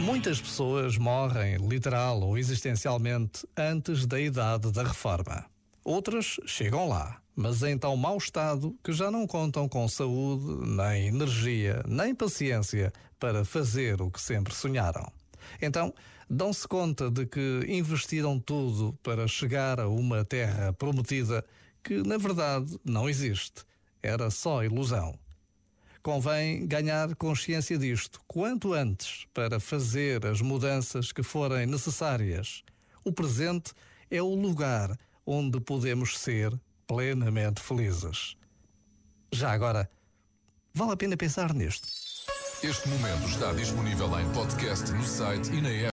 Muitas pessoas morrem, literal ou existencialmente, antes da idade da reforma. Outras chegam lá, mas em tão mau estado que já não contam com saúde, nem energia, nem paciência para fazer o que sempre sonharam. Então, dão-se conta de que investiram tudo para chegar a uma terra prometida que, na verdade, não existe. Era só ilusão. Convém ganhar consciência disto quanto antes para fazer as mudanças que forem necessárias. O presente é o lugar onde podemos ser plenamente felizes. Já agora, vale a pena pensar nisto. Este momento está disponível em podcast no site e na app.